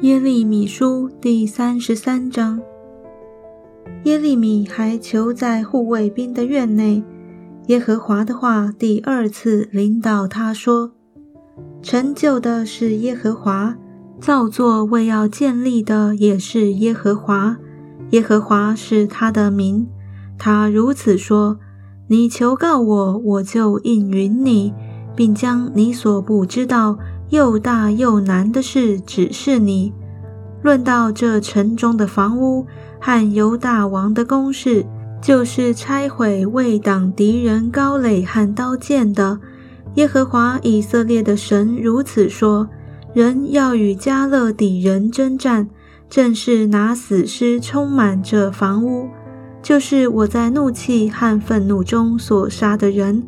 耶利米书第三十三章。耶利米还囚在护卫兵的院内，耶和华的话第二次临到他说：“成就的是耶和华，造作为要建立的也是耶和华。耶和华是他的名。他如此说：你求告我，我就应允你，并将你所不知道。”又大又难的事只是你。论到这城中的房屋和犹大王的宫室，就是拆毁为挡敌人高垒和刀剑的。耶和华以色列的神如此说：人要与加勒底人征战，正是拿死尸充满这房屋，就是我在怒气和愤怒中所杀的人，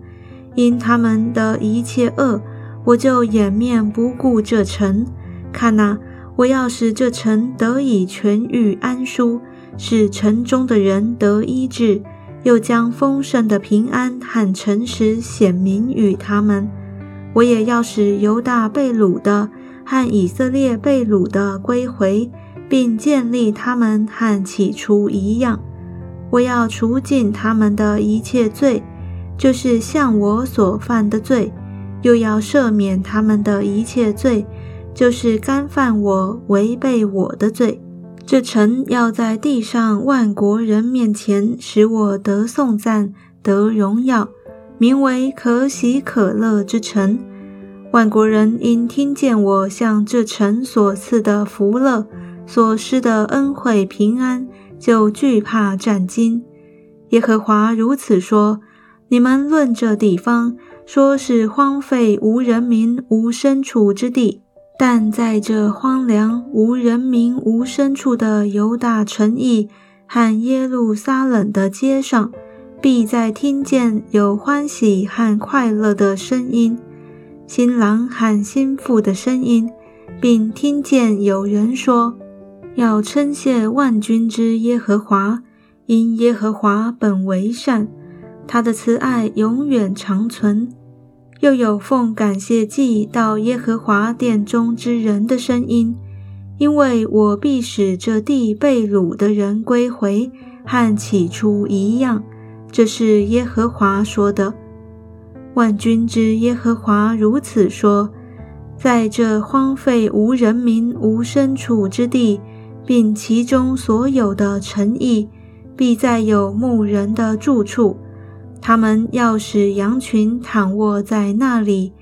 因他们的一切恶。我就掩面不顾这城，看哪，我要使这城得以痊愈安舒，使城中的人得医治，又将丰盛的平安和诚实显明与他们。我也要使犹大被掳的和以色列被掳的归回，并建立他们和起初一样。我要除尽他们的一切罪，就是向我所犯的罪。又要赦免他们的一切罪，就是干犯我、违背我的罪。这城要在地上万国人面前使我得颂赞、得荣耀，名为可喜可乐之城。万国人因听见我向这城所赐的福乐、所施的恩惠、平安，就惧怕战惊。耶和华如此说：你们论这地方。说是荒废无人民无牲畜之地，但在这荒凉无人民无牲畜的犹大城邑和耶路撒冷的街上，必在听见有欢喜和快乐的声音，新郎和新妇的声音，并听见有人说：“要称谢万军之耶和华，因耶和华本为善。”他的慈爱永远长存，又有奉感谢祭到耶和华殿中之人的声音，因为我必使这地被掳的人归回，和起初一样。这是耶和华说的。万军之耶和华如此说：在这荒废无人民无牲畜之地，并其中所有的诚意，必再有牧人的住处。他们要使羊群躺卧在那里，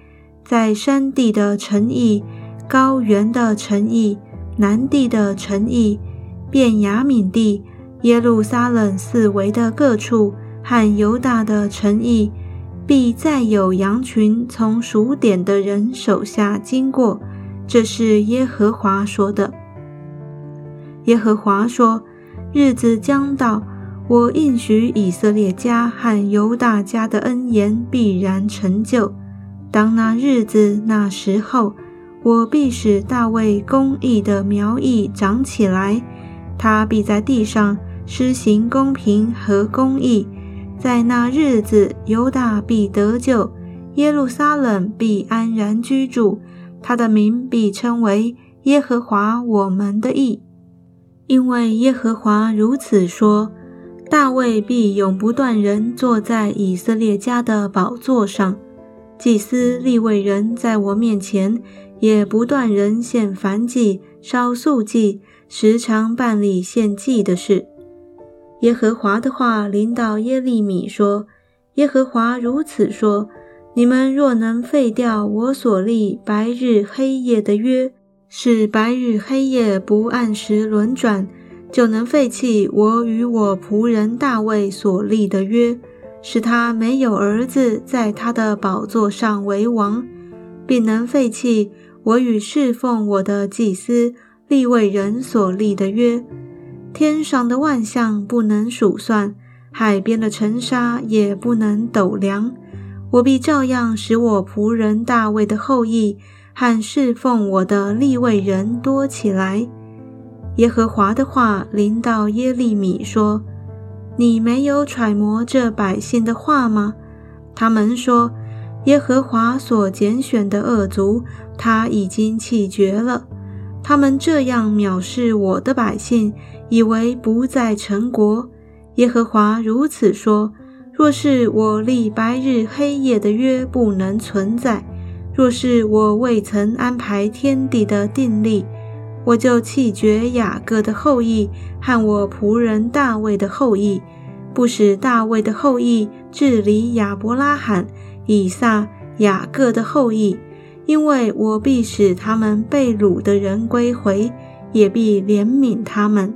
在山地的城邑、高原的城邑、南地的城邑、便雅悯地、耶路撒冷四围的各处和犹大的城邑，必再有羊群从数点的人手下经过。这是耶和华说的。耶和华说：“日子将到。”我应许以色列家和犹大家的恩言必然成就。当那日子、那时候，我必使大卫公义的苗裔长起来，他必在地上施行公平和公义。在那日子，犹大必得救，耶路撒冷必安然居住，他的名必称为耶和华我们的义，因为耶和华如此说。大卫必永不断人坐在以色列家的宝座上，祭司立位人在我面前也不断人献燔祭、烧素祭，时常办理献祭的事。耶和华的话临到耶利米说：“耶和华如此说：你们若能废掉我所立白日黑夜的约，使白日黑夜不按时轮转。”就能废弃我与我仆人大卫所立的约，使他没有儿子在他的宝座上为王，并能废弃我与侍奉我的祭司立位人所立的约。天上的万象不能数算，海边的尘沙也不能斗量。我必照样使我仆人大卫的后裔和侍奉我的立位人多起来。耶和华的话临到耶利米说：“你没有揣摩这百姓的话吗？他们说，耶和华所拣选的恶族，他已经弃绝了。他们这样藐视我的百姓，以为不在成国。耶和华如此说：若是我立白日黑夜的约不能存在，若是我未曾安排天地的定力，我就弃绝雅各的后裔和我仆人大卫的后裔，不使大卫的后裔治理亚伯拉罕、以撒、雅各的后裔。因为我必使他们被掳的人归回，也必怜悯他们。